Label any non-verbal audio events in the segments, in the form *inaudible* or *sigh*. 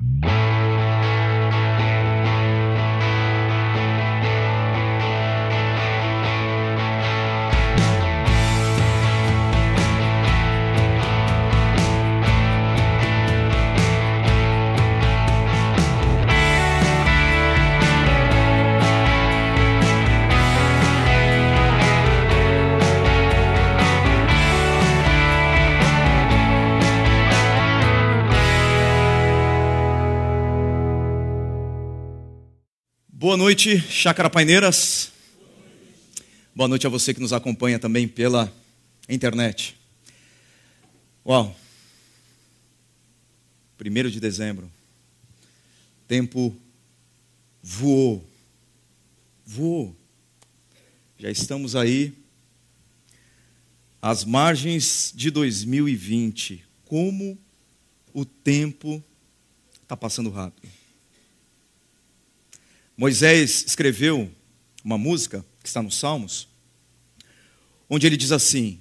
Música Boa noite, Chácara Paineiras. Boa noite a você que nos acompanha também pela internet. Uau! Primeiro de dezembro. Tempo voou. Voou. Já estamos aí às margens de 2020. Como o tempo está passando rápido. Moisés escreveu uma música que está nos Salmos, onde ele diz assim: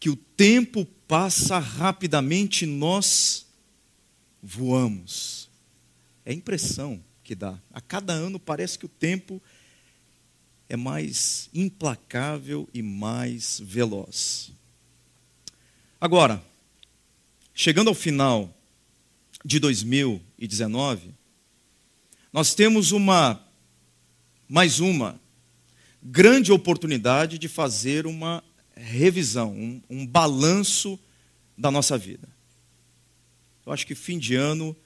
que o tempo passa rapidamente, nós voamos. É a impressão que dá. A cada ano parece que o tempo é mais implacável e mais veloz. Agora, chegando ao final de 2019, nós temos uma, mais uma, grande oportunidade de fazer uma revisão, um, um balanço da nossa vida. Eu acho que fim de ano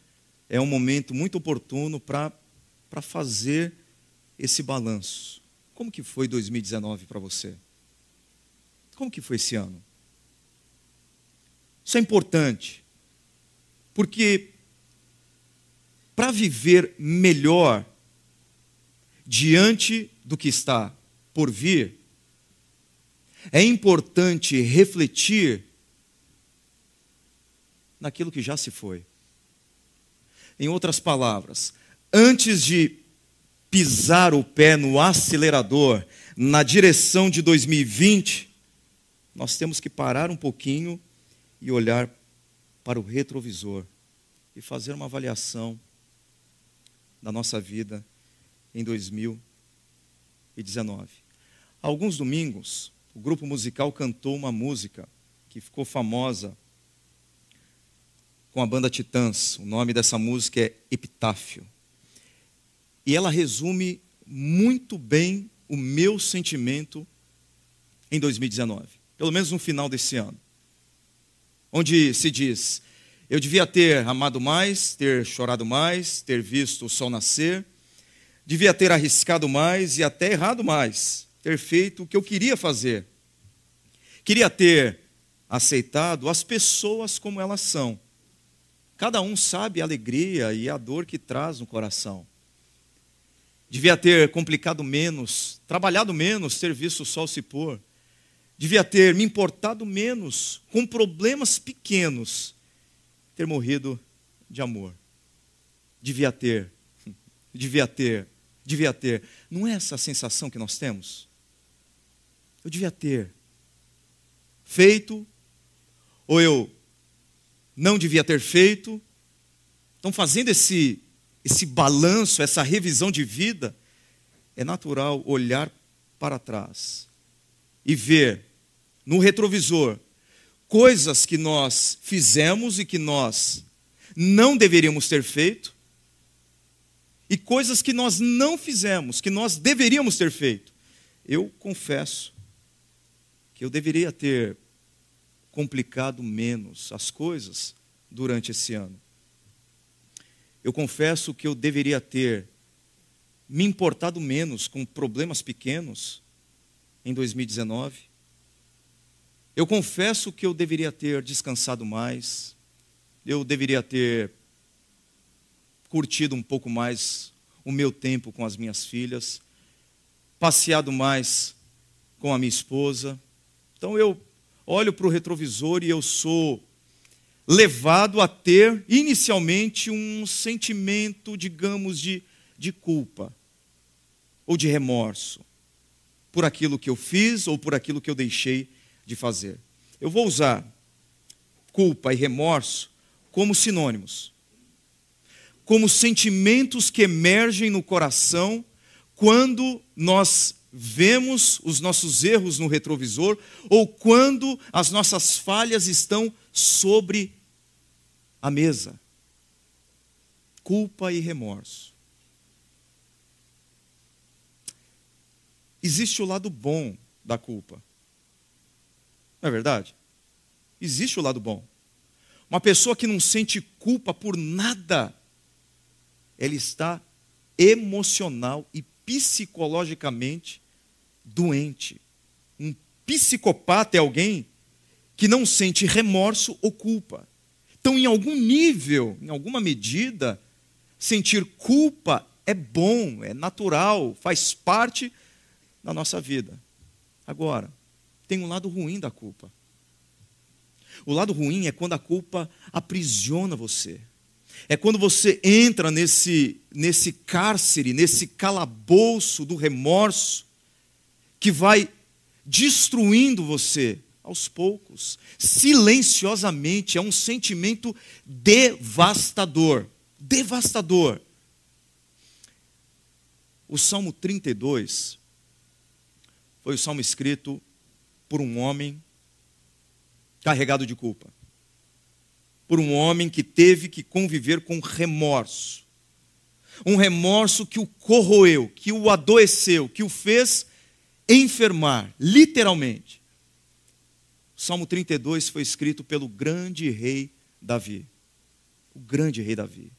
é um momento muito oportuno para fazer esse balanço. Como que foi 2019 para você? Como que foi esse ano? Isso é importante, porque para viver melhor diante do que está por vir, é importante refletir naquilo que já se foi. Em outras palavras, antes de pisar o pé no acelerador na direção de 2020, nós temos que parar um pouquinho e olhar para o retrovisor e fazer uma avaliação da nossa vida em 2019. alguns domingos, o grupo musical cantou uma música que ficou famosa com a banda Titãs. O nome dessa música é Epitáfio. E ela resume muito bem o meu sentimento em 2019, pelo menos no final desse ano. Onde se diz: eu devia ter amado mais, ter chorado mais, ter visto o sol nascer, devia ter arriscado mais e até errado mais, ter feito o que eu queria fazer. Queria ter aceitado as pessoas como elas são. Cada um sabe a alegria e a dor que traz no coração. Devia ter complicado menos, trabalhado menos, ter visto o sol se pôr. Devia ter me importado menos com problemas pequenos ter morrido de amor. Devia ter, devia ter, devia ter. Não é essa a sensação que nós temos? Eu devia ter feito, ou eu não devia ter feito. Então, fazendo esse, esse balanço, essa revisão de vida, é natural olhar para trás e ver no retrovisor coisas que nós fizemos e que nós não deveríamos ter feito, e coisas que nós não fizemos, que nós deveríamos ter feito. Eu confesso que eu deveria ter complicado menos as coisas durante esse ano. Eu confesso que eu deveria ter me importado menos com problemas pequenos em 2019. Eu confesso que eu deveria ter descansado mais, eu deveria ter curtido um pouco mais o meu tempo com as minhas filhas, passeado mais com a minha esposa. Então eu olho para o retrovisor e eu sou levado a ter inicialmente um sentimento, digamos, de, de culpa ou de remorso por aquilo que eu fiz ou por aquilo que eu deixei de fazer. Eu vou usar culpa e remorso como sinônimos, como sentimentos que emergem no coração quando nós vemos os nossos erros no retrovisor ou quando as nossas falhas estão sobre a mesa. Culpa e remorso. Existe o lado bom da culpa. Não é verdade? Existe o lado bom. Uma pessoa que não sente culpa por nada, ela está emocional e psicologicamente doente. Um psicopata é alguém que não sente remorso ou culpa. Então, em algum nível, em alguma medida, sentir culpa é bom, é natural, faz parte da nossa vida. Agora, tem um lado ruim da culpa. O lado ruim é quando a culpa aprisiona você. É quando você entra nesse, nesse cárcere, nesse calabouço do remorso, que vai destruindo você aos poucos, silenciosamente. É um sentimento devastador. Devastador. O Salmo 32 foi o salmo escrito por um homem carregado de culpa. Por um homem que teve que conviver com remorso. Um remorso que o corroeu, que o adoeceu, que o fez enfermar, literalmente. O Salmo 32 foi escrito pelo grande rei Davi. O grande rei Davi.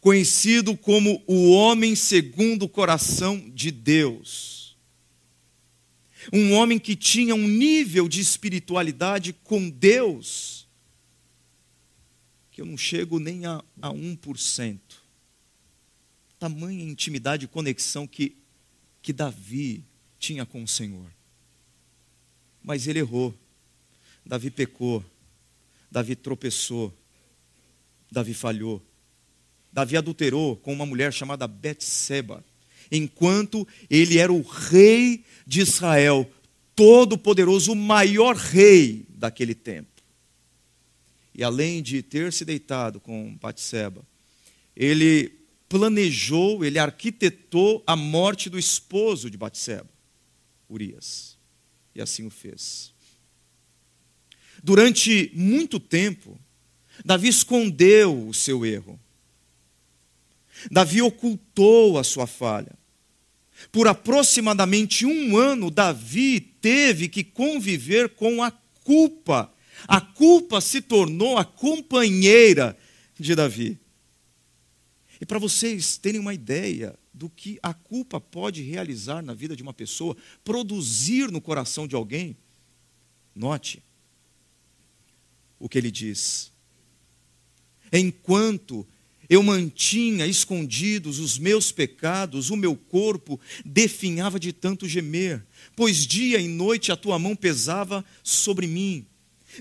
Conhecido como o homem segundo o coração de Deus um homem que tinha um nível de espiritualidade com Deus que eu não chego nem a, a 1%. Tamanha intimidade e conexão que, que Davi tinha com o Senhor. Mas ele errou. Davi pecou. Davi tropeçou. Davi falhou. Davi adulterou com uma mulher chamada Betseba, enquanto ele era o rei de Israel, todo-poderoso, o maior rei daquele tempo. E além de ter se deitado com Batseba, ele planejou, ele arquitetou a morte do esposo de Batseba, Urias. E assim o fez. Durante muito tempo, Davi escondeu o seu erro. Davi ocultou a sua falha. Por aproximadamente um ano, Davi teve que conviver com a culpa. A culpa se tornou a companheira de Davi. E para vocês terem uma ideia do que a culpa pode realizar na vida de uma pessoa, produzir no coração de alguém, note o que ele diz. Enquanto eu mantinha escondidos os meus pecados, o meu corpo definhava de tanto gemer, pois dia e noite a tua mão pesava sobre mim.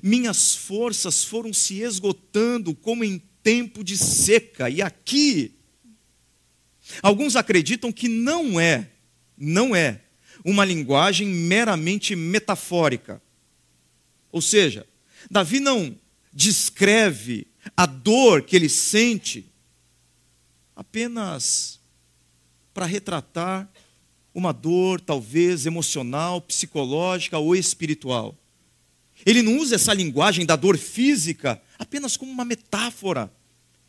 Minhas forças foram se esgotando como em tempo de seca. E aqui, alguns acreditam que não é, não é uma linguagem meramente metafórica. Ou seja, Davi não descreve a dor que ele sente apenas para retratar uma dor, talvez emocional, psicológica ou espiritual. Ele não usa essa linguagem da dor física apenas como uma metáfora.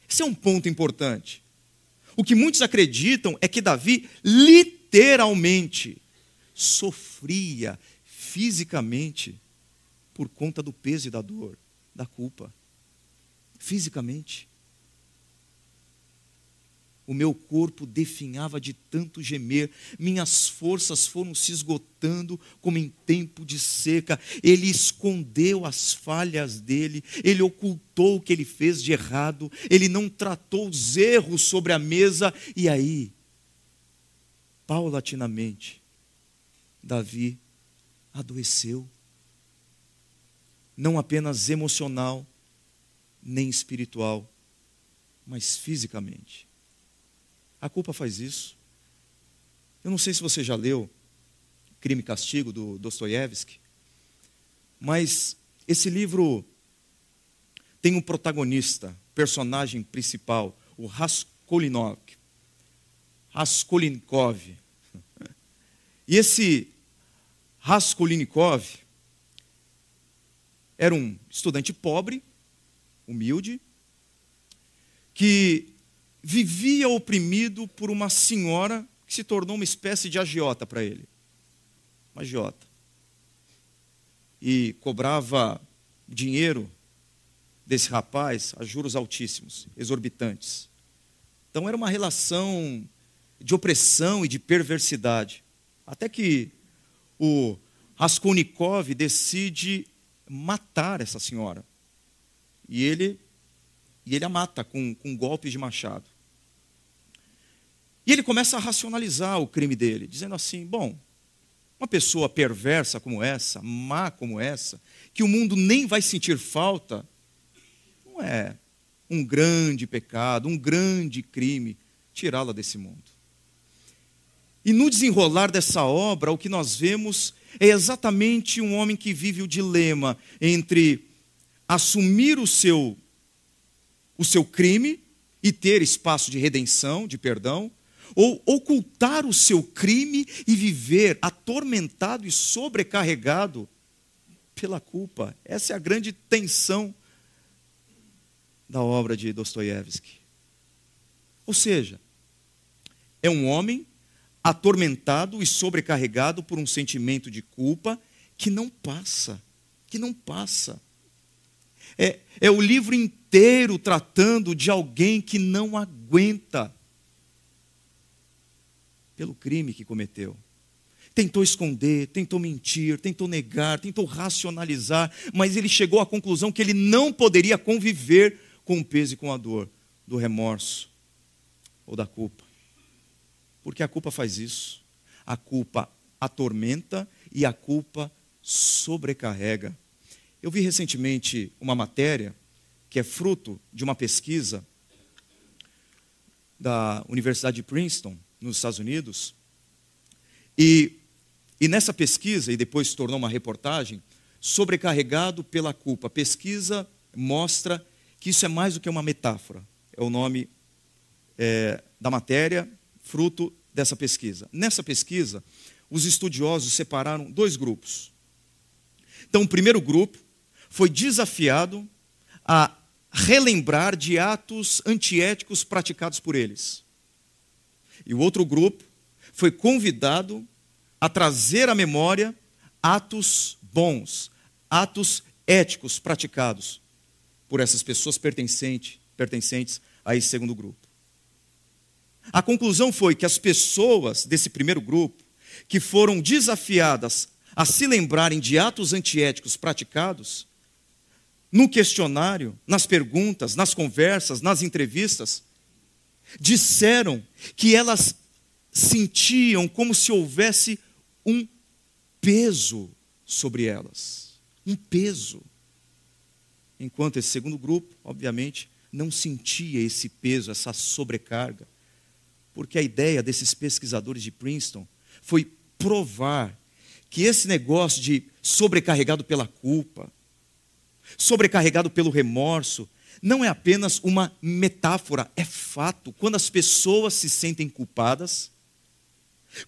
Esse é um ponto importante. O que muitos acreditam é que Davi literalmente sofria fisicamente por conta do peso e da dor, da culpa. Fisicamente o meu corpo definhava de tanto gemer, minhas forças foram se esgotando como em tempo de seca. Ele escondeu as falhas dele, ele ocultou o que ele fez de errado, ele não tratou os erros sobre a mesa, e aí, paulatinamente, Davi adoeceu, não apenas emocional, nem espiritual, mas fisicamente. A culpa faz isso. Eu não sei se você já leu Crime e Castigo, do Dostoiévski, mas esse livro tem um protagonista, personagem principal, o Raskolnikov. Raskolnikov. E esse Raskolnikov era um estudante pobre, humilde, que vivia oprimido por uma senhora que se tornou uma espécie de agiota para ele. Uma agiota. E cobrava dinheiro desse rapaz a juros altíssimos, exorbitantes. Então era uma relação de opressão e de perversidade. Até que o Raskolnikov decide matar essa senhora. E ele, e ele a mata com, com de machado. E ele começa a racionalizar o crime dele, dizendo assim: bom, uma pessoa perversa como essa, má como essa, que o mundo nem vai sentir falta, não é um grande pecado, um grande crime tirá-la desse mundo. E no desenrolar dessa obra, o que nós vemos é exatamente um homem que vive o dilema entre assumir o seu o seu crime e ter espaço de redenção, de perdão, ou ocultar o seu crime e viver atormentado e sobrecarregado pela culpa. Essa é a grande tensão da obra de Dostoiévski. Ou seja, é um homem atormentado e sobrecarregado por um sentimento de culpa que não passa, que não passa. É, é o livro inteiro tratando de alguém que não aguenta pelo crime que cometeu. Tentou esconder, tentou mentir, tentou negar, tentou racionalizar, mas ele chegou à conclusão que ele não poderia conviver com o peso e com a dor do remorso ou da culpa. Porque a culpa faz isso. A culpa atormenta e a culpa sobrecarrega. Eu vi recentemente uma matéria que é fruto de uma pesquisa da Universidade de Princeton, nos Estados Unidos. E, e nessa pesquisa, e depois se tornou uma reportagem, sobrecarregado pela culpa. A pesquisa mostra que isso é mais do que uma metáfora. É o nome é, da matéria, fruto dessa pesquisa. Nessa pesquisa, os estudiosos separaram dois grupos. Então, o primeiro grupo foi desafiado a relembrar de atos antiéticos praticados por eles. E o outro grupo foi convidado a trazer à memória atos bons, atos éticos praticados por essas pessoas pertencentes, pertencentes a esse segundo grupo. A conclusão foi que as pessoas desse primeiro grupo, que foram desafiadas a se lembrarem de atos antiéticos praticados, no questionário, nas perguntas, nas conversas, nas entrevistas, disseram que elas sentiam como se houvesse um peso sobre elas. Um peso. Enquanto esse segundo grupo, obviamente, não sentia esse peso, essa sobrecarga. Porque a ideia desses pesquisadores de Princeton foi provar que esse negócio de sobrecarregado pela culpa, sobrecarregado pelo remorso, não é apenas uma metáfora, é fato. Quando as pessoas se sentem culpadas,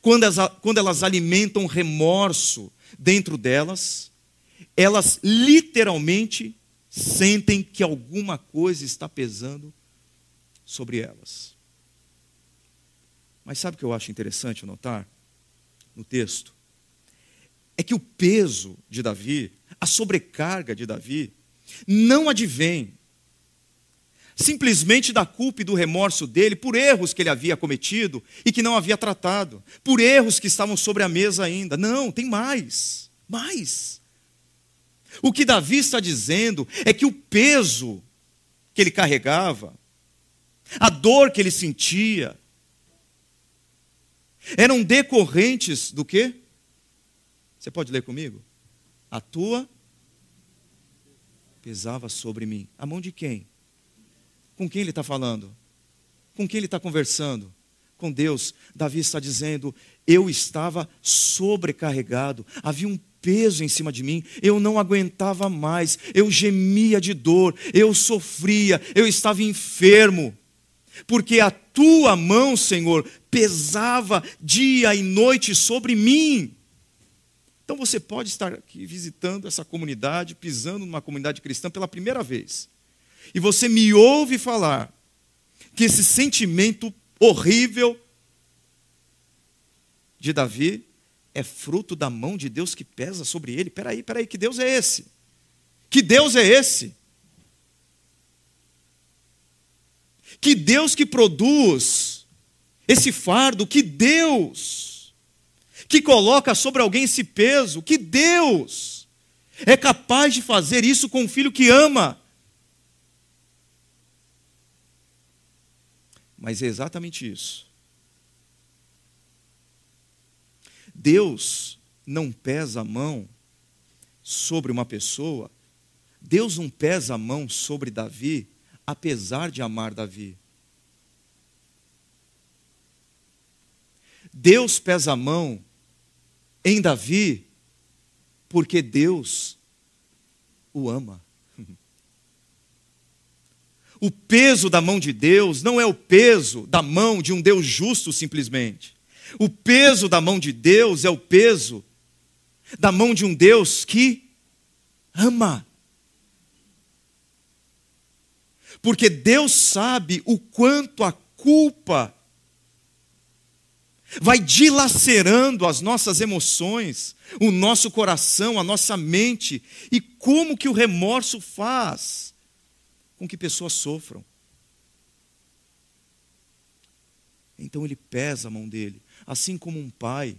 quando elas, quando elas alimentam remorso dentro delas, elas literalmente sentem que alguma coisa está pesando sobre elas. Mas sabe o que eu acho interessante notar no texto? É que o peso de Davi, a sobrecarga de Davi, não advém simplesmente da culpa e do remorso dele por erros que ele havia cometido e que não havia tratado, por erros que estavam sobre a mesa ainda. Não, tem mais, mais. O que Davi está dizendo é que o peso que ele carregava, a dor que ele sentia, eram decorrentes do quê? Você pode ler comigo? A tua pesava sobre mim. A mão de quem? Com quem ele está falando? Com quem ele está conversando? Com Deus. Davi está dizendo: Eu estava sobrecarregado, havia um peso em cima de mim, eu não aguentava mais, eu gemia de dor, eu sofria, eu estava enfermo, porque a tua mão, Senhor, pesava dia e noite sobre mim. Então você pode estar aqui visitando essa comunidade, pisando numa comunidade cristã pela primeira vez, e você me ouve falar que esse sentimento horrível de Davi é fruto da mão de Deus que pesa sobre ele. Peraí, peraí, que Deus é esse? Que Deus é esse? Que Deus que produz esse fardo, que Deus que coloca sobre alguém esse peso, que Deus é capaz de fazer isso com um filho que ama. Mas é exatamente isso Deus não pesa a mão sobre uma pessoa, Deus não pesa a mão sobre Davi, apesar de amar Davi. Deus pesa a mão em Davi, porque Deus o ama. O peso da mão de Deus não é o peso da mão de um Deus justo simplesmente. O peso da mão de Deus é o peso da mão de um Deus que ama. Porque Deus sabe o quanto a culpa vai dilacerando as nossas emoções, o nosso coração, a nossa mente, e como que o remorso faz com que pessoas sofram. Então ele pesa a mão dele. Assim como um pai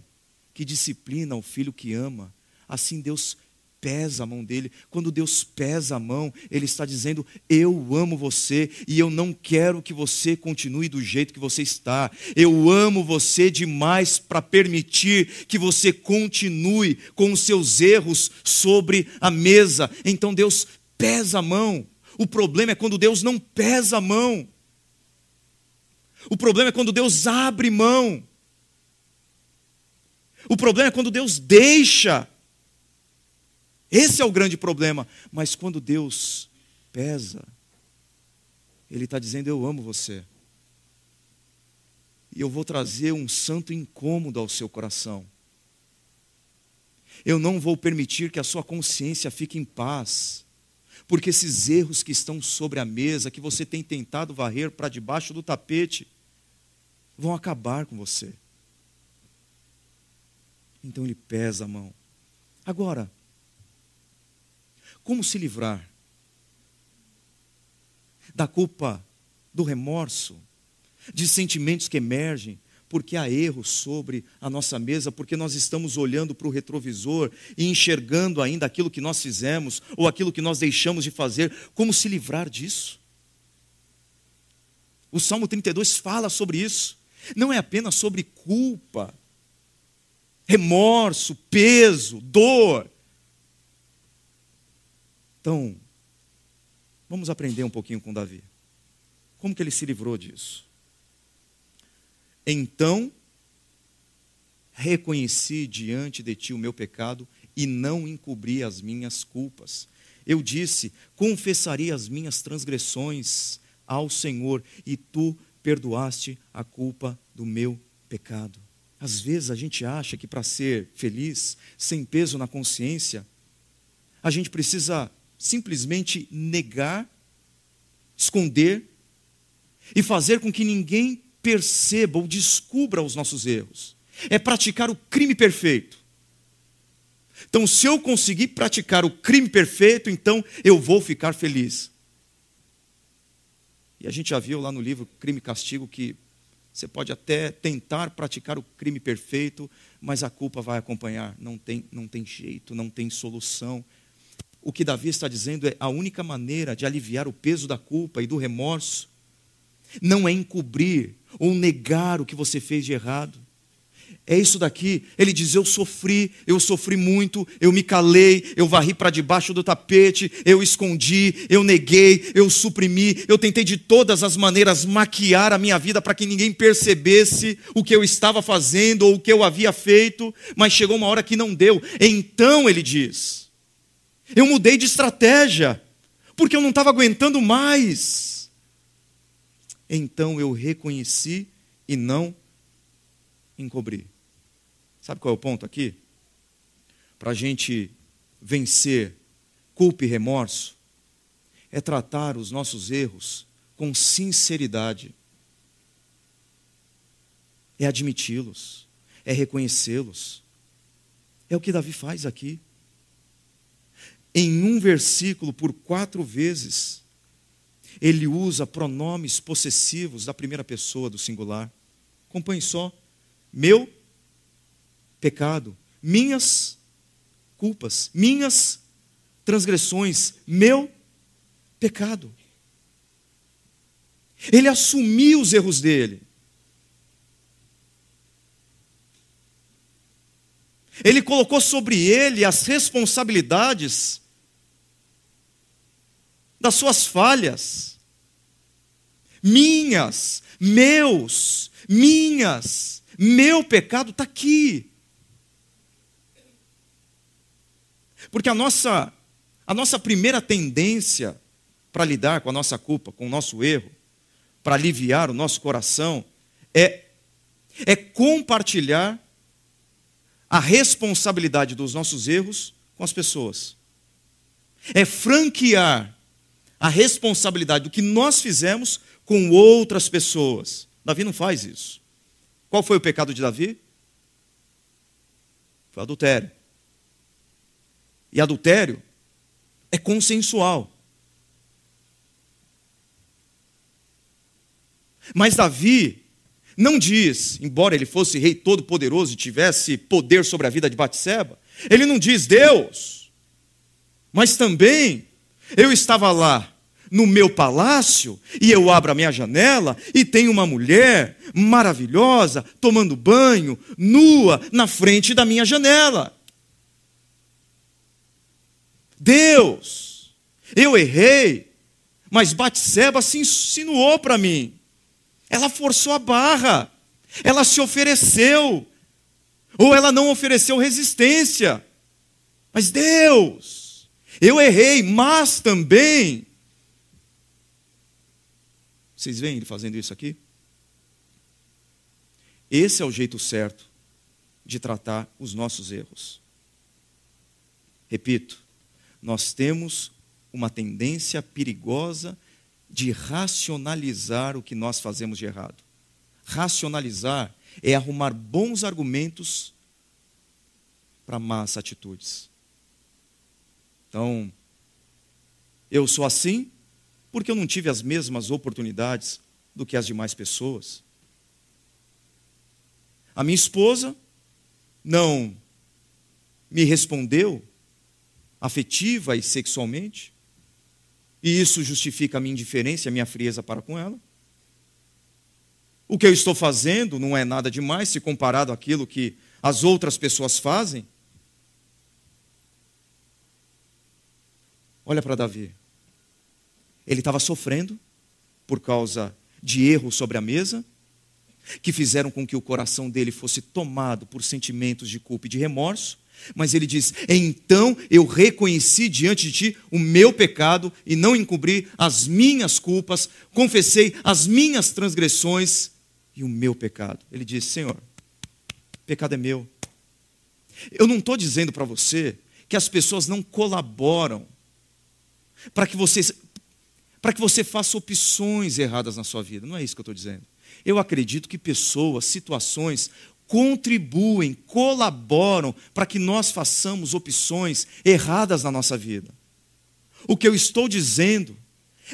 que disciplina o filho que ama, assim Deus pesa a mão dele. Quando Deus pesa a mão, Ele está dizendo: Eu amo você e eu não quero que você continue do jeito que você está. Eu amo você demais para permitir que você continue com os seus erros sobre a mesa. Então Deus pesa a mão. O problema é quando Deus não pesa a mão. O problema é quando Deus abre mão. O problema é quando Deus deixa. Esse é o grande problema. Mas quando Deus pesa, Ele está dizendo: Eu amo você. E eu vou trazer um santo incômodo ao seu coração. Eu não vou permitir que a sua consciência fique em paz. Porque esses erros que estão sobre a mesa, que você tem tentado varrer para debaixo do tapete, vão acabar com você. Então ele pesa a mão. Agora, como se livrar da culpa, do remorso, de sentimentos que emergem, porque há erros sobre a nossa mesa, porque nós estamos olhando para o retrovisor e enxergando ainda aquilo que nós fizemos ou aquilo que nós deixamos de fazer. Como se livrar disso? O Salmo 32 fala sobre isso. Não é apenas sobre culpa, remorso, peso, dor. Então, vamos aprender um pouquinho com Davi. Como que ele se livrou disso? Então, reconheci diante de ti o meu pecado e não encobri as minhas culpas. Eu disse: confessaria as minhas transgressões ao Senhor, e tu perdoaste a culpa do meu pecado. Às vezes a gente acha que para ser feliz, sem peso na consciência, a gente precisa simplesmente negar, esconder e fazer com que ninguém perceba ou descubra os nossos erros. É praticar o crime perfeito. Então, se eu conseguir praticar o crime perfeito, então eu vou ficar feliz. E a gente já viu lá no livro Crime e Castigo que você pode até tentar praticar o crime perfeito, mas a culpa vai acompanhar. Não tem, não tem jeito, não tem solução. O que Davi está dizendo é a única maneira de aliviar o peso da culpa e do remorso não é encobrir ou negar o que você fez de errado, É isso daqui. Ele diz: Eu sofri, eu sofri muito, eu me calei, eu varri para debaixo do tapete, eu escondi, eu neguei, eu suprimi, eu tentei de todas as maneiras maquiar a minha vida para que ninguém percebesse o que eu estava fazendo ou o que eu havia feito, mas chegou uma hora que não deu. Então ele diz: Eu mudei de estratégia, porque eu não estava aguentando mais. Então eu reconheci e não encobri. Sabe qual é o ponto aqui? Para a gente vencer culpa e remorso, é tratar os nossos erros com sinceridade, é admiti-los, é reconhecê-los. É o que Davi faz aqui. Em um versículo, por quatro vezes, ele usa pronomes possessivos da primeira pessoa do singular. Acompanhe só. Meu pecado, minhas culpas, minhas transgressões, meu pecado. Ele assumiu os erros dele. Ele colocou sobre ele as responsabilidades das suas falhas. Minhas, meus, minhas, meu pecado está aqui. Porque a nossa, a nossa primeira tendência para lidar com a nossa culpa, com o nosso erro, para aliviar o nosso coração, é, é compartilhar a responsabilidade dos nossos erros com as pessoas. É franquear a responsabilidade do que nós fizemos com outras pessoas. Davi não faz isso. Qual foi o pecado de Davi? Foi adultério. E adultério é consensual. Mas Davi não diz, embora ele fosse rei todo-poderoso e tivesse poder sobre a vida de Batseba, ele não diz Deus, mas também eu estava lá no meu palácio e eu abro a minha janela e tem uma mulher maravilhosa tomando banho, nua, na frente da minha janela. Deus, eu errei, mas Batseba se insinuou para mim. Ela forçou a barra, ela se ofereceu, ou ela não ofereceu resistência. Mas Deus, eu errei, mas também. Vocês veem ele fazendo isso aqui? Esse é o jeito certo de tratar os nossos erros. Repito, nós temos uma tendência perigosa de racionalizar o que nós fazemos de errado. Racionalizar é arrumar bons argumentos para más atitudes. Então, eu sou assim porque eu não tive as mesmas oportunidades do que as demais pessoas. A minha esposa não me respondeu afetiva e sexualmente, e isso justifica a minha indiferença, a minha frieza para com ela. O que eu estou fazendo não é nada demais se comparado àquilo que as outras pessoas fazem. Olha para Davi. Ele estava sofrendo por causa de erros sobre a mesa, que fizeram com que o coração dele fosse tomado por sentimentos de culpa e de remorso. Mas ele diz: Então eu reconheci diante de ti o meu pecado e não encobri as minhas culpas, confessei as minhas transgressões e o meu pecado. Ele diz: Senhor, pecado é meu. Eu não estou dizendo para você que as pessoas não colaboram para que você para que você faça opções erradas na sua vida. Não é isso que eu estou dizendo. Eu acredito que pessoas, situações contribuem, colaboram para que nós façamos opções erradas na nossa vida. O que eu estou dizendo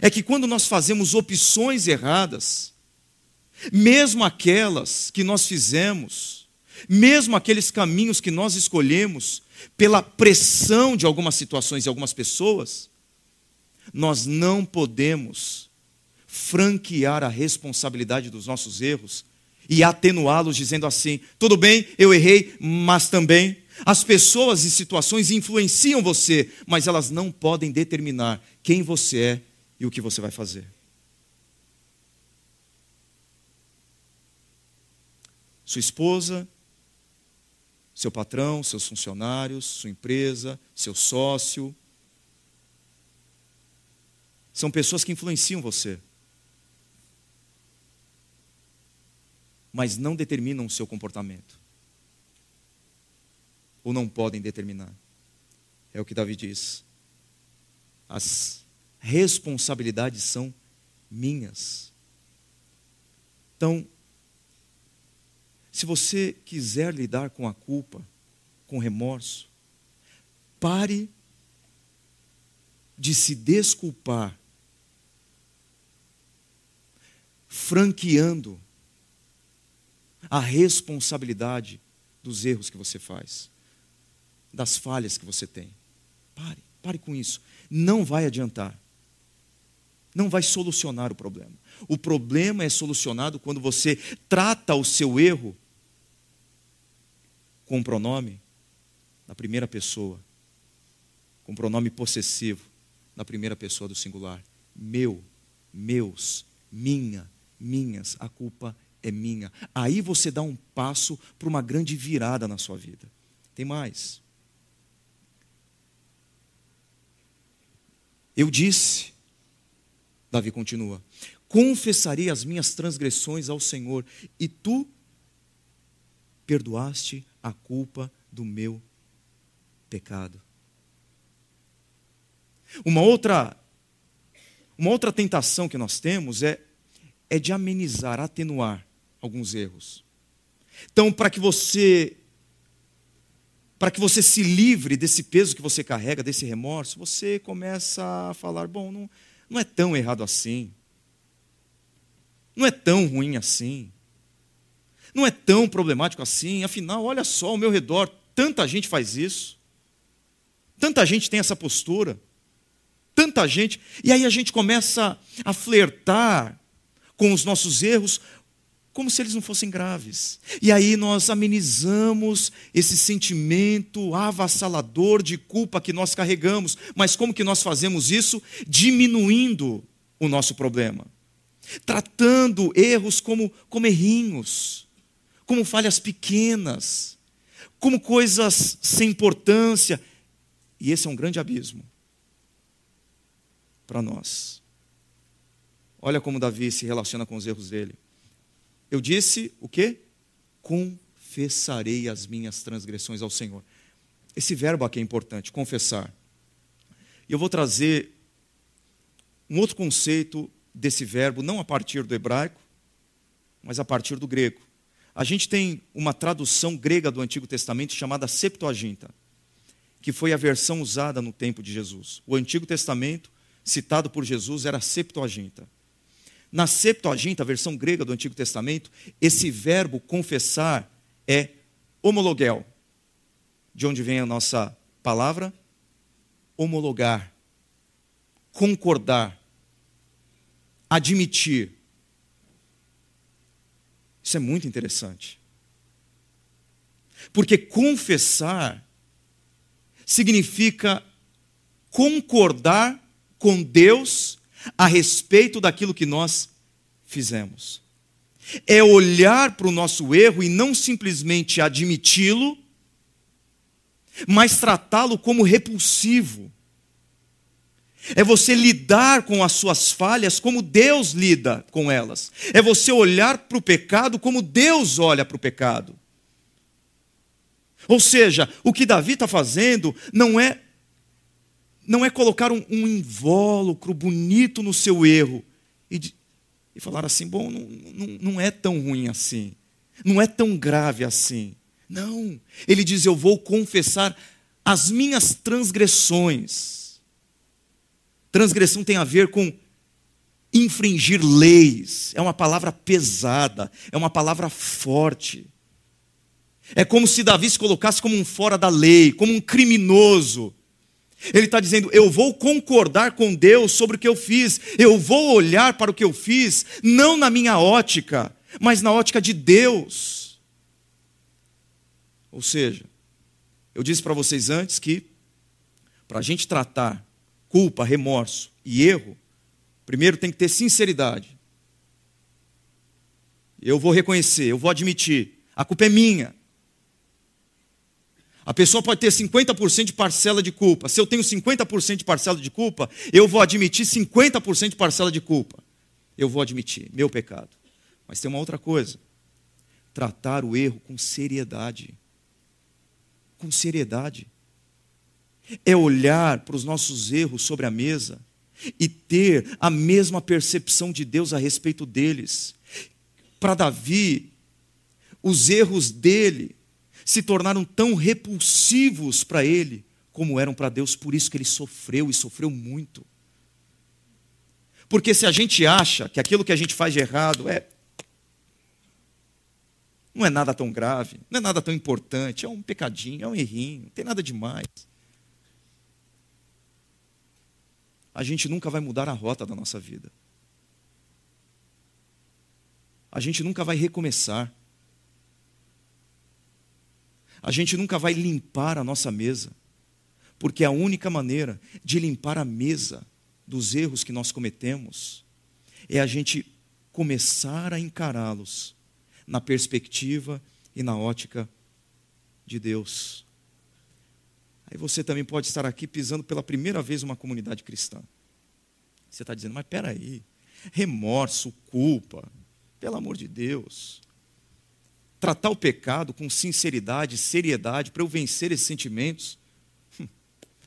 é que quando nós fazemos opções erradas, mesmo aquelas que nós fizemos, mesmo aqueles caminhos que nós escolhemos, pela pressão de algumas situações e algumas pessoas, nós não podemos franquear a responsabilidade dos nossos erros e atenuá-los, dizendo assim: tudo bem, eu errei, mas também. As pessoas e situações influenciam você, mas elas não podem determinar quem você é e o que você vai fazer. Sua esposa, seu patrão, seus funcionários, sua empresa, seu sócio, são pessoas que influenciam você. Mas não determinam o seu comportamento. Ou não podem determinar. É o que Davi diz. As responsabilidades são minhas. Então, se você quiser lidar com a culpa, com remorso, pare de se desculpar franqueando a responsabilidade dos erros que você faz, das falhas que você tem. Pare, pare com isso. Não vai adiantar. Não vai solucionar o problema. O problema é solucionado quando você trata o seu erro com um pronome na primeira pessoa, com um pronome possessivo na primeira pessoa do singular. Meu, meus, minha, minhas, a culpa é minha. Aí você dá um passo para uma grande virada na sua vida. Tem mais. Eu disse, Davi continua: confessarei as minhas transgressões ao Senhor, e tu perdoaste a culpa do meu pecado. Uma outra uma outra tentação que nós temos é é de amenizar, atenuar alguns erros. Então, para que você para que você se livre desse peso que você carrega, desse remorso, você começa a falar: bom, não, não é tão errado assim. Não é tão ruim assim. Não é tão problemático assim. Afinal, olha só ao meu redor, tanta gente faz isso. Tanta gente tem essa postura. Tanta gente. E aí a gente começa a flertar com os nossos erros como se eles não fossem graves. E aí nós amenizamos esse sentimento avassalador de culpa que nós carregamos. Mas como que nós fazemos isso? Diminuindo o nosso problema. Tratando erros como, como errinhos, como falhas pequenas, como coisas sem importância. E esse é um grande abismo para nós. Olha como Davi se relaciona com os erros dele. Eu disse o quê? Confessarei as minhas transgressões ao Senhor. Esse verbo aqui é importante, confessar. E eu vou trazer um outro conceito desse verbo, não a partir do hebraico, mas a partir do grego. A gente tem uma tradução grega do Antigo Testamento chamada Septuaginta, que foi a versão usada no tempo de Jesus. O Antigo Testamento, citado por Jesus, era Septuaginta. Na Septuaginta, a versão grega do Antigo Testamento, esse verbo confessar é homologel. De onde vem a nossa palavra? Homologar, concordar, admitir. Isso é muito interessante. Porque confessar significa concordar com Deus a respeito daquilo que nós fizemos. É olhar para o nosso erro e não simplesmente admiti-lo, mas tratá-lo como repulsivo. É você lidar com as suas falhas como Deus lida com elas. É você olhar para o pecado como Deus olha para o pecado. Ou seja, o que Davi está fazendo não é não é colocar um, um invólucro bonito no seu erro e, e falar assim: bom, não, não, não é tão ruim assim, não é tão grave assim. Não, ele diz: eu vou confessar as minhas transgressões. Transgressão tem a ver com infringir leis, é uma palavra pesada, é uma palavra forte. É como se Davi se colocasse como um fora da lei, como um criminoso. Ele está dizendo: eu vou concordar com Deus sobre o que eu fiz, eu vou olhar para o que eu fiz, não na minha ótica, mas na ótica de Deus. Ou seja, eu disse para vocês antes que, para a gente tratar culpa, remorso e erro, primeiro tem que ter sinceridade. Eu vou reconhecer, eu vou admitir, a culpa é minha. A pessoa pode ter 50% de parcela de culpa. Se eu tenho 50% de parcela de culpa, eu vou admitir 50% de parcela de culpa. Eu vou admitir meu pecado. Mas tem uma outra coisa: tratar o erro com seriedade. Com seriedade. É olhar para os nossos erros sobre a mesa e ter a mesma percepção de Deus a respeito deles. Para Davi, os erros dele se tornaram tão repulsivos para ele como eram para Deus, por isso que ele sofreu e sofreu muito. Porque se a gente acha que aquilo que a gente faz de errado é não é nada tão grave, não é nada tão importante, é um pecadinho, é um errinho, não tem nada demais. A gente nunca vai mudar a rota da nossa vida. A gente nunca vai recomeçar. A gente nunca vai limpar a nossa mesa, porque a única maneira de limpar a mesa dos erros que nós cometemos é a gente começar a encará-los na perspectiva e na ótica de Deus. Aí você também pode estar aqui pisando pela primeira vez uma comunidade cristã. Você está dizendo, mas peraí, remorso, culpa, pelo amor de Deus tratar o pecado com sinceridade, seriedade, para eu vencer esses sentimentos. Hum,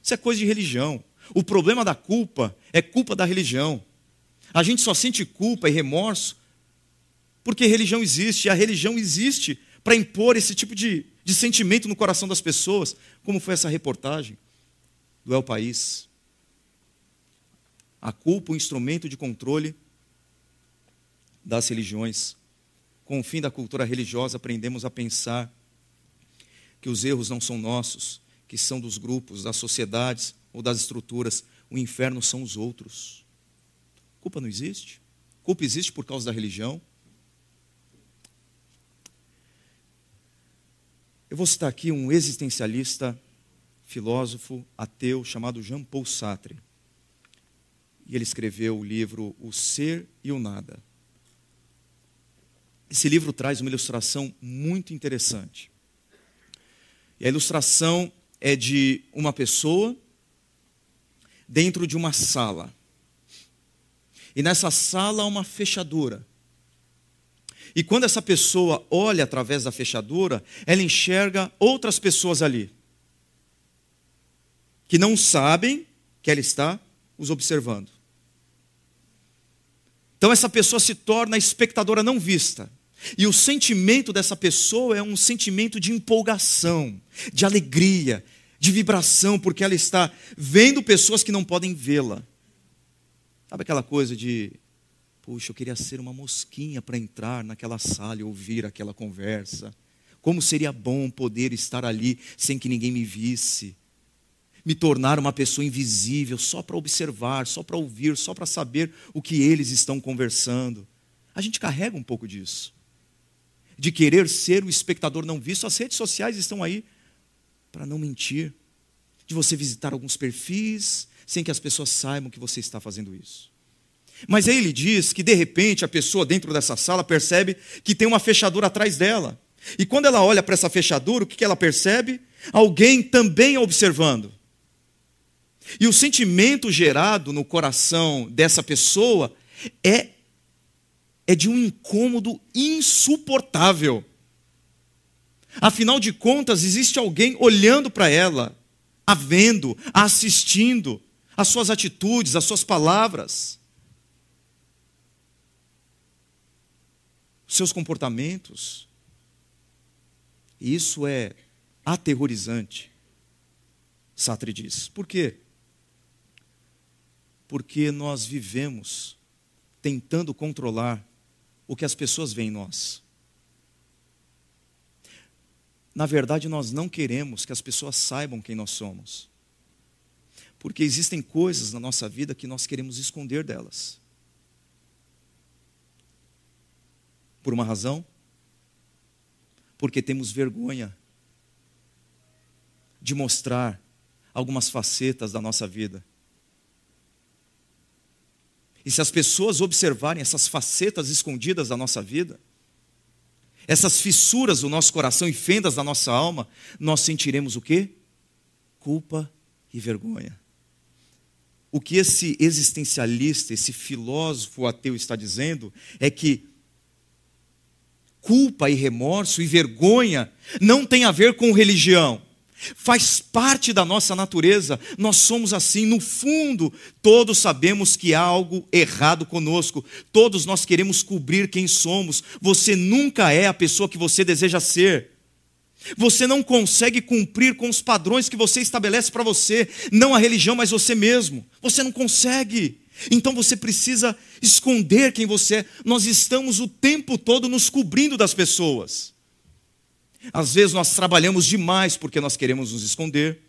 isso é coisa de religião. O problema da culpa é culpa da religião. A gente só sente culpa e remorso porque religião existe, e a religião existe para impor esse tipo de, de sentimento no coração das pessoas, como foi essa reportagem do El País. A culpa, o instrumento de controle das religiões com o fim da cultura religiosa, aprendemos a pensar que os erros não são nossos, que são dos grupos, das sociedades ou das estruturas. O inferno são os outros. Culpa não existe. Culpa existe por causa da religião. Eu vou citar aqui um existencialista, filósofo, ateu, chamado Jean-Paul Sartre. E ele escreveu o livro O Ser e o Nada. Esse livro traz uma ilustração muito interessante. E a ilustração é de uma pessoa dentro de uma sala. E nessa sala há uma fechadura. E quando essa pessoa olha através da fechadura, ela enxerga outras pessoas ali, que não sabem que ela está os observando. Então essa pessoa se torna espectadora não vista. E o sentimento dessa pessoa é um sentimento de empolgação, de alegria, de vibração, porque ela está vendo pessoas que não podem vê-la. Sabe aquela coisa de, puxa, eu queria ser uma mosquinha para entrar naquela sala e ouvir aquela conversa. Como seria bom poder estar ali sem que ninguém me visse. Me tornar uma pessoa invisível só para observar, só para ouvir, só para saber o que eles estão conversando. A gente carrega um pouco disso de querer ser o espectador não visto. As redes sociais estão aí para não mentir, de você visitar alguns perfis sem que as pessoas saibam que você está fazendo isso. Mas aí ele diz que de repente a pessoa dentro dessa sala percebe que tem uma fechadura atrás dela. E quando ela olha para essa fechadura, o que ela percebe? Alguém também observando. E o sentimento gerado no coração dessa pessoa é é de um incômodo insuportável. Afinal de contas, existe alguém olhando para ela, a vendo, a assistindo, as suas atitudes, as suas palavras, os seus comportamentos. Isso é aterrorizante, Sartre diz. Por quê? Porque nós vivemos tentando controlar o que as pessoas veem em nós. Na verdade, nós não queremos que as pessoas saibam quem nós somos. Porque existem coisas na nossa vida que nós queremos esconder delas. Por uma razão? Porque temos vergonha de mostrar algumas facetas da nossa vida. E se as pessoas observarem essas facetas escondidas da nossa vida, essas fissuras do nosso coração e fendas da nossa alma, nós sentiremos o quê? Culpa e vergonha. O que esse existencialista, esse filósofo ateu está dizendo é que culpa e remorso e vergonha não tem a ver com religião faz parte da nossa natureza, nós somos assim, no fundo, todos sabemos que há algo errado conosco, todos nós queremos cobrir quem somos, você nunca é a pessoa que você deseja ser. Você não consegue cumprir com os padrões que você estabelece para você, não a religião, mas você mesmo. Você não consegue. Então você precisa esconder quem você é. Nós estamos o tempo todo nos cobrindo das pessoas. Às vezes nós trabalhamos demais porque nós queremos nos esconder.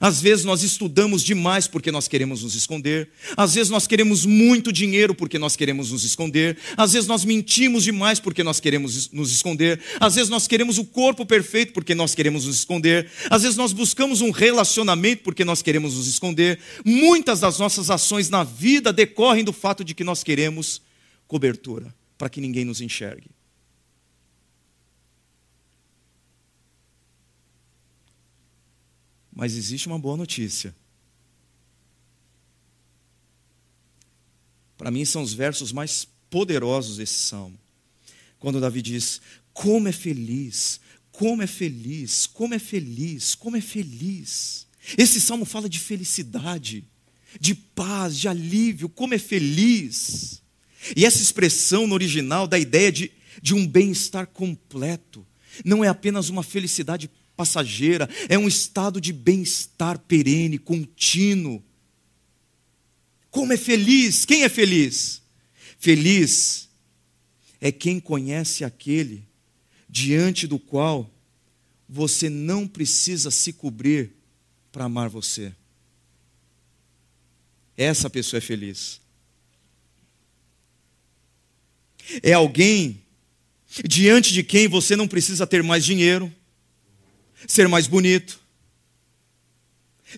Às vezes nós estudamos demais porque nós queremos nos esconder. Às vezes nós queremos muito dinheiro porque nós queremos nos esconder. Às vezes nós mentimos demais porque nós queremos nos esconder. Às vezes nós queremos o corpo perfeito porque nós queremos nos esconder. Às vezes nós buscamos um relacionamento porque nós queremos nos esconder. Muitas das nossas ações na vida decorrem do fato de que nós queremos cobertura para que ninguém nos enxergue. Mas existe uma boa notícia. Para mim, são os versos mais poderosos desse salmo. Quando Davi diz: Como é feliz, como é feliz, como é feliz, como é feliz. Esse salmo fala de felicidade, de paz, de alívio, como é feliz. E essa expressão no original dá a ideia de, de um bem-estar completo. Não é apenas uma felicidade passageira, é um estado de bem-estar perene, contínuo. Como é feliz? Quem é feliz? Feliz é quem conhece aquele diante do qual você não precisa se cobrir para amar você. Essa pessoa é feliz. É alguém diante de quem você não precisa ter mais dinheiro, ser mais bonito,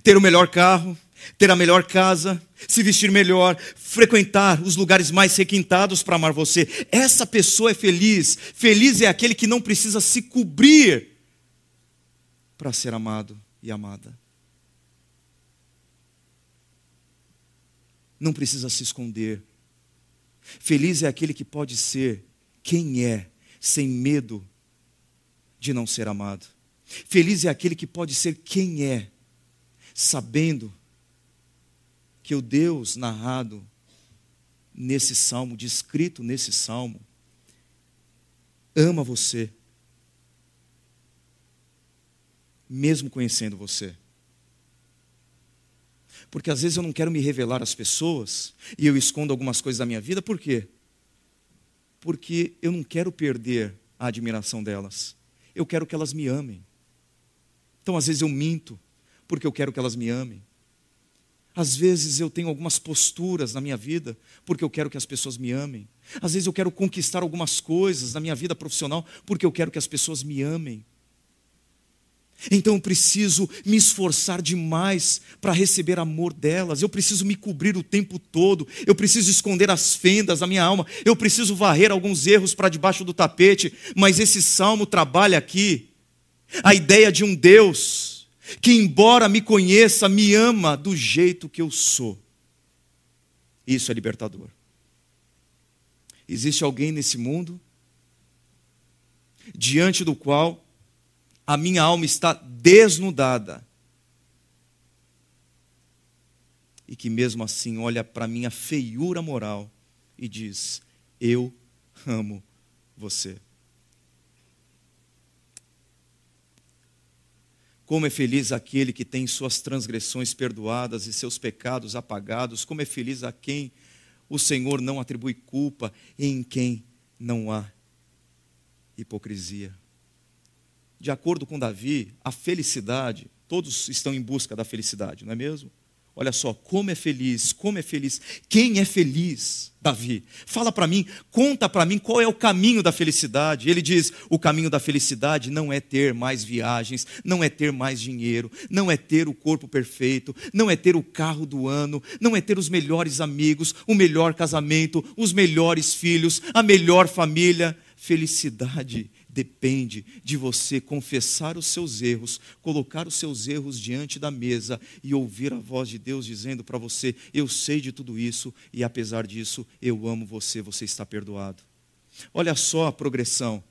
ter o melhor carro, ter a melhor casa, se vestir melhor, frequentar os lugares mais requintados para amar você. Essa pessoa é feliz. Feliz é aquele que não precisa se cobrir para ser amado e amada. Não precisa se esconder. Feliz é aquele que pode ser quem é, sem medo de não ser amado. Feliz é aquele que pode ser quem é, sabendo que o Deus narrado nesse salmo, descrito nesse salmo, ama você, mesmo conhecendo você. Porque às vezes eu não quero me revelar às pessoas e eu escondo algumas coisas da minha vida, por quê? Porque eu não quero perder a admiração delas. Eu quero que elas me amem. Então, às vezes, eu minto, porque eu quero que elas me amem. Às vezes eu tenho algumas posturas na minha vida porque eu quero que as pessoas me amem. Às vezes eu quero conquistar algumas coisas na minha vida profissional porque eu quero que as pessoas me amem. Então eu preciso me esforçar demais para receber amor delas. Eu preciso me cobrir o tempo todo. Eu preciso esconder as fendas da minha alma. Eu preciso varrer alguns erros para debaixo do tapete. Mas esse salmo trabalha aqui a ideia de um Deus que, embora me conheça, me ama do jeito que eu sou. Isso é libertador. Existe alguém nesse mundo diante do qual a minha alma está desnudada e que mesmo assim olha para minha feiura moral e diz: Eu amo você. Como é feliz aquele que tem suas transgressões perdoadas e seus pecados apagados. Como é feliz a quem o Senhor não atribui culpa e em quem não há hipocrisia. De acordo com Davi, a felicidade, todos estão em busca da felicidade, não é mesmo? Olha só, como é feliz, como é feliz. Quem é feliz, Davi? Fala para mim, conta para mim qual é o caminho da felicidade. Ele diz: o caminho da felicidade não é ter mais viagens, não é ter mais dinheiro, não é ter o corpo perfeito, não é ter o carro do ano, não é ter os melhores amigos, o melhor casamento, os melhores filhos, a melhor família. Felicidade depende de você confessar os seus erros, colocar os seus erros diante da mesa e ouvir a voz de Deus dizendo para você: Eu sei de tudo isso e apesar disso eu amo você, você está perdoado. Olha só a progressão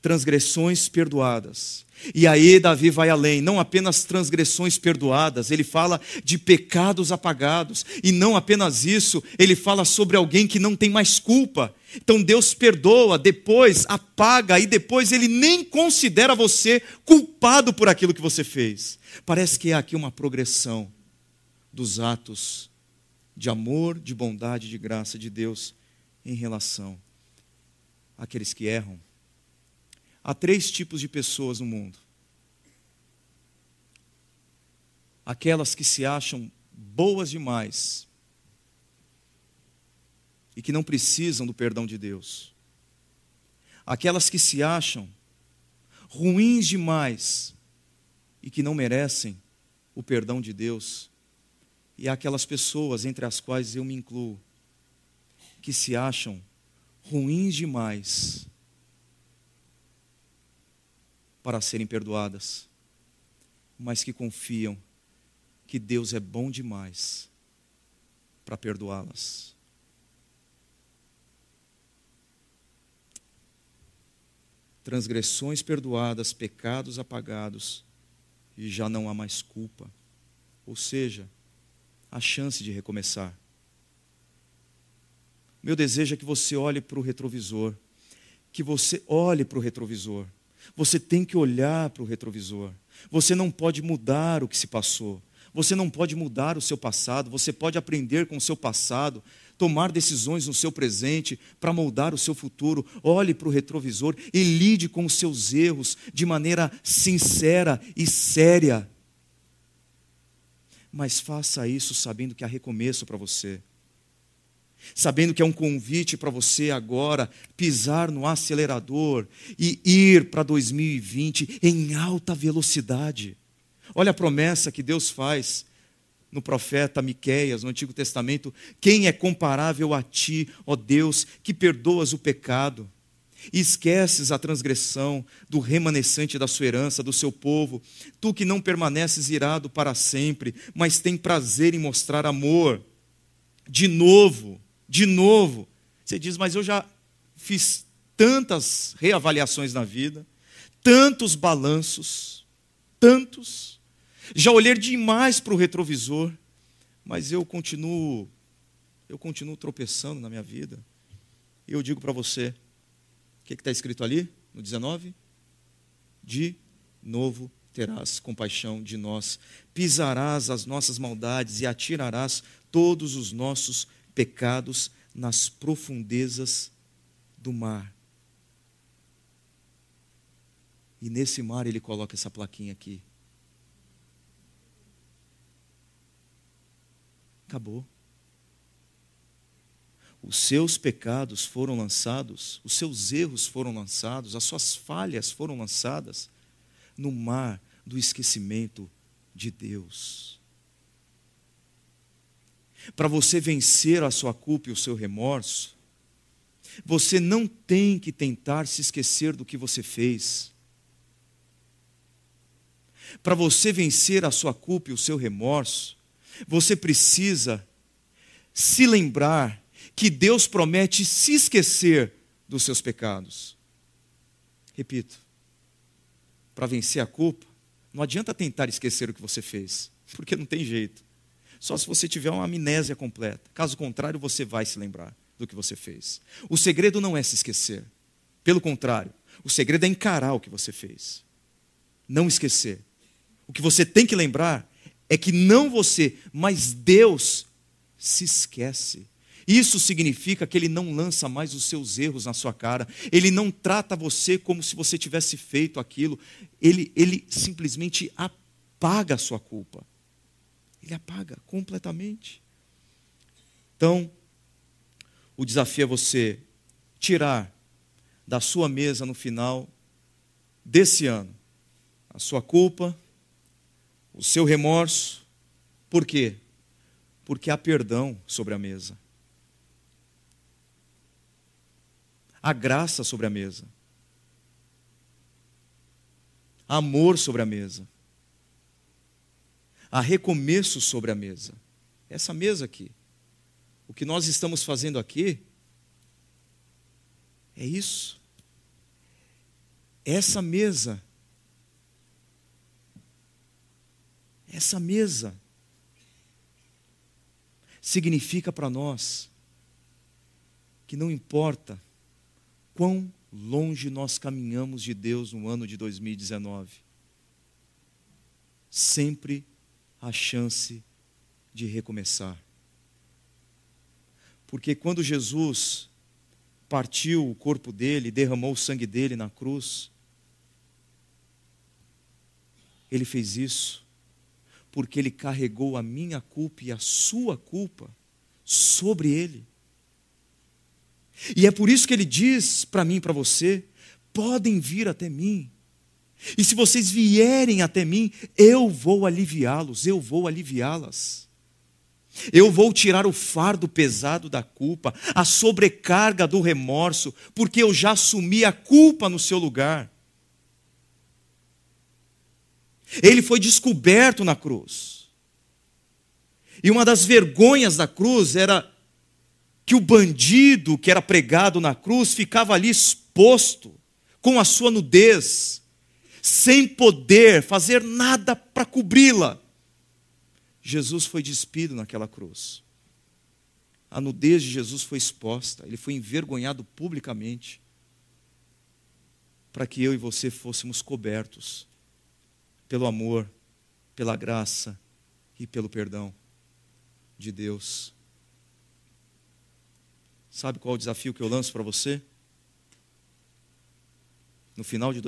transgressões perdoadas. E aí Davi vai além, não apenas transgressões perdoadas, ele fala de pecados apagados. E não apenas isso, ele fala sobre alguém que não tem mais culpa. Então Deus perdoa, depois apaga e depois ele nem considera você culpado por aquilo que você fez. Parece que é aqui uma progressão dos atos de amor, de bondade, de graça de Deus em relação àqueles que erram Há três tipos de pessoas no mundo: aquelas que se acham boas demais e que não precisam do perdão de Deus, aquelas que se acham ruins demais e que não merecem o perdão de Deus, e aquelas pessoas entre as quais eu me incluo, que se acham ruins demais para serem perdoadas, mas que confiam que Deus é bom demais para perdoá-las. Transgressões perdoadas, pecados apagados, e já não há mais culpa. Ou seja, a chance de recomeçar. Meu desejo é que você olhe para o retrovisor, que você olhe para o retrovisor você tem que olhar para o retrovisor. Você não pode mudar o que se passou. Você não pode mudar o seu passado. Você pode aprender com o seu passado, tomar decisões no seu presente para moldar o seu futuro. Olhe para o retrovisor e lide com os seus erros de maneira sincera e séria. Mas faça isso sabendo que há recomeço para você sabendo que é um convite para você agora pisar no acelerador e ir para 2020 em alta velocidade. Olha a promessa que Deus faz no profeta Miqueias, no Antigo Testamento: quem é comparável a ti, ó Deus, que perdoas o pecado? E esqueces a transgressão do remanescente da sua herança, do seu povo, tu que não permaneces irado para sempre, mas tem prazer em mostrar amor. De novo, de novo. Você diz, mas eu já fiz tantas reavaliações na vida, tantos balanços, tantos. Já olhei demais para o retrovisor, mas eu continuo, eu continuo tropeçando na minha vida. E eu digo para você, o que está escrito ali no 19? De novo terás compaixão de nós, pisarás as nossas maldades e atirarás todos os nossos pecados nas profundezas do mar. E nesse mar ele coloca essa plaquinha aqui. Acabou. Os seus pecados foram lançados, os seus erros foram lançados, as suas falhas foram lançadas no mar do esquecimento de Deus. Para você vencer a sua culpa e o seu remorso, você não tem que tentar se esquecer do que você fez. Para você vencer a sua culpa e o seu remorso, você precisa se lembrar que Deus promete se esquecer dos seus pecados. Repito, para vencer a culpa, não adianta tentar esquecer o que você fez, *laughs* porque não tem jeito. Só se você tiver uma amnésia completa. Caso contrário, você vai se lembrar do que você fez. O segredo não é se esquecer. Pelo contrário, o segredo é encarar o que você fez. Não esquecer. O que você tem que lembrar é que não você, mas Deus se esquece. Isso significa que Ele não lança mais os seus erros na sua cara, Ele não trata você como se você tivesse feito aquilo, Ele, ele simplesmente apaga a sua culpa. Ele apaga completamente. Então, o desafio é você tirar da sua mesa no final desse ano a sua culpa, o seu remorso. Por quê? Porque há perdão sobre a mesa. Há graça sobre a mesa. Há amor sobre a mesa. Há recomeço sobre a mesa. Essa mesa aqui. O que nós estamos fazendo aqui é isso. Essa mesa. Essa mesa significa para nós que não importa quão longe nós caminhamos de Deus no ano de 2019, sempre há chance de recomeçar. Porque quando Jesus partiu o corpo dele, derramou o sangue dele na cruz, ele fez isso porque ele carregou a minha culpa e a sua culpa sobre ele. E é por isso que ele diz para mim e para você: podem vir até mim. E se vocês vierem até mim, eu vou aliviá-los, eu vou aliviá-las. Eu vou tirar o fardo pesado da culpa, a sobrecarga do remorso, porque eu já assumi a culpa no seu lugar. Ele foi descoberto na cruz. E uma das vergonhas da cruz era que o bandido que era pregado na cruz ficava ali exposto, com a sua nudez, sem poder fazer nada para cobri-la. Jesus foi despido naquela cruz. A nudez de Jesus foi exposta, ele foi envergonhado publicamente, para que eu e você fôssemos cobertos pelo amor, pela graça e pelo perdão de Deus. Sabe qual é o desafio que eu lanço para você? No final de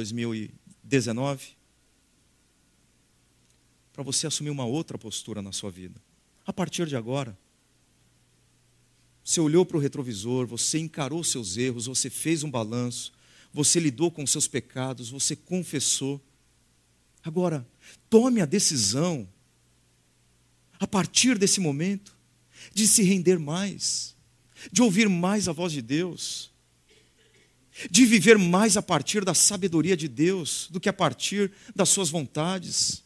2019? Para você assumir uma outra postura na sua vida. A partir de agora. Você olhou para o retrovisor, você encarou seus erros, você fez um balanço, você lidou com seus pecados, você confessou. Agora, tome a decisão, a partir desse momento, de se render mais de ouvir mais a voz de Deus, de viver mais a partir da sabedoria de Deus do que a partir das suas vontades,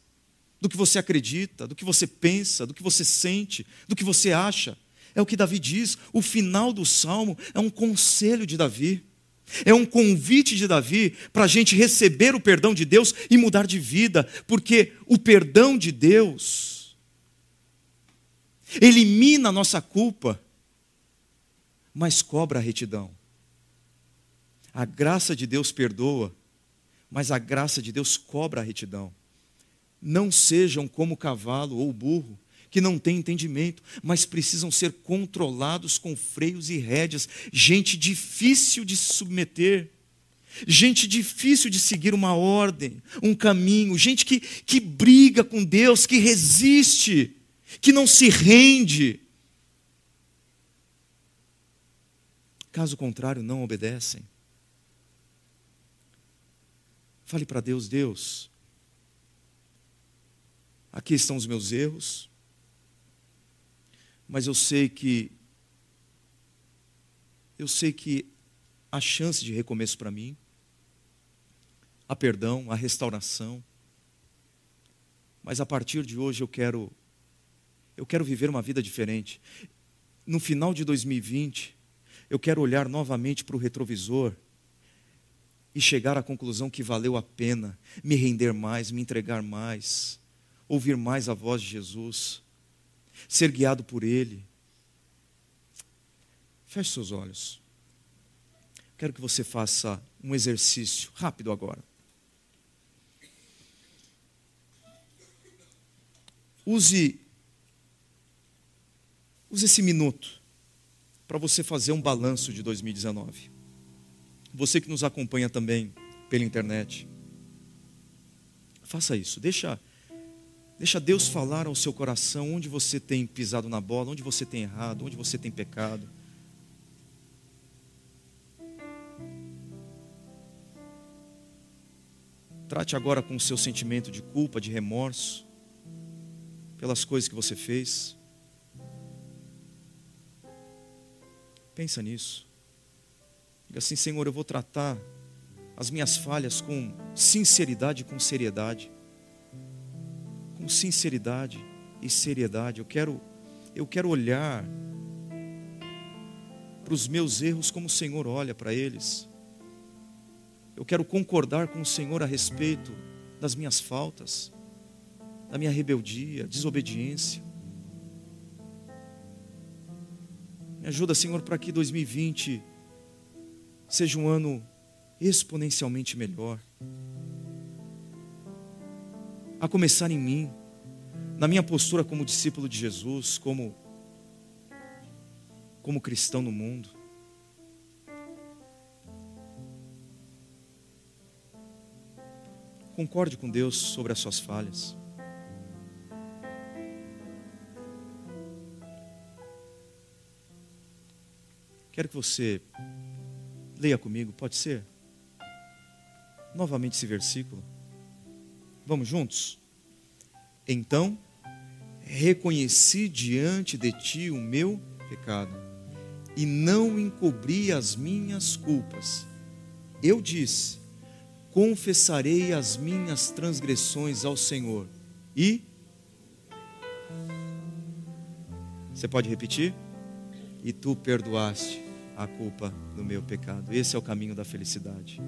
do que você acredita, do que você pensa, do que você sente, do que você acha. É o que Davi diz. O final do salmo é um conselho de Davi. É um convite de Davi para a gente receber o perdão de Deus e mudar de vida, porque o perdão de Deus elimina a nossa culpa mas cobra a retidão. A graça de Deus perdoa, mas a graça de Deus cobra a retidão. Não sejam como o cavalo ou o burro, que não têm entendimento, mas precisam ser controlados com freios e rédeas. Gente difícil de se submeter, gente difícil de seguir uma ordem, um caminho, gente que, que briga com Deus, que resiste, que não se rende. Caso contrário, não obedecem. Fale para Deus: Deus, aqui estão os meus erros, mas eu sei que eu sei que há chance de recomeço para mim, há perdão, há restauração. Mas a partir de hoje eu quero eu quero viver uma vida diferente. No final de 2020, eu quero olhar novamente para o retrovisor e chegar à conclusão que valeu a pena me render mais, me entregar mais, ouvir mais a voz de Jesus, ser guiado por Ele. Feche seus olhos. Quero que você faça um exercício rápido agora. Use, use esse minuto para você fazer um balanço de 2019. Você que nos acompanha também pela internet, faça isso. Deixa, Deixa Deus falar ao seu coração onde você tem pisado na bola, onde você tem errado, onde você tem pecado. Trate agora com o seu sentimento de culpa, de remorso, pelas coisas que você fez. Pensa nisso. Diga assim, Senhor, eu vou tratar as minhas falhas com sinceridade e com seriedade. Com sinceridade e seriedade. Eu quero, eu quero olhar para os meus erros como o Senhor olha para eles. Eu quero concordar com o Senhor a respeito das minhas faltas, da minha rebeldia, desobediência. Me ajuda, Senhor, para que 2020 seja um ano exponencialmente melhor. A começar em mim, na minha postura como discípulo de Jesus, como como cristão no mundo. Concorde com Deus sobre as suas falhas. Quero que você leia comigo, pode ser? Novamente esse versículo. Vamos juntos? Então, reconheci diante de ti o meu pecado e não encobri as minhas culpas. Eu disse: confessarei as minhas transgressões ao Senhor. E Você pode repetir? E tu perdoaste a culpa do meu pecado. Esse é o caminho da felicidade.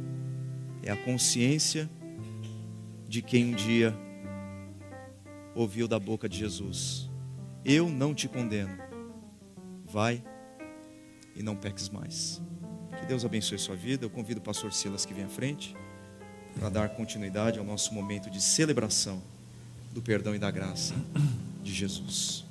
É a consciência de quem um dia ouviu da boca de Jesus: Eu não te condeno. Vai e não peques mais. Que Deus abençoe sua vida. Eu convido o pastor Silas que vem à frente para dar continuidade ao nosso momento de celebração do perdão e da graça de Jesus.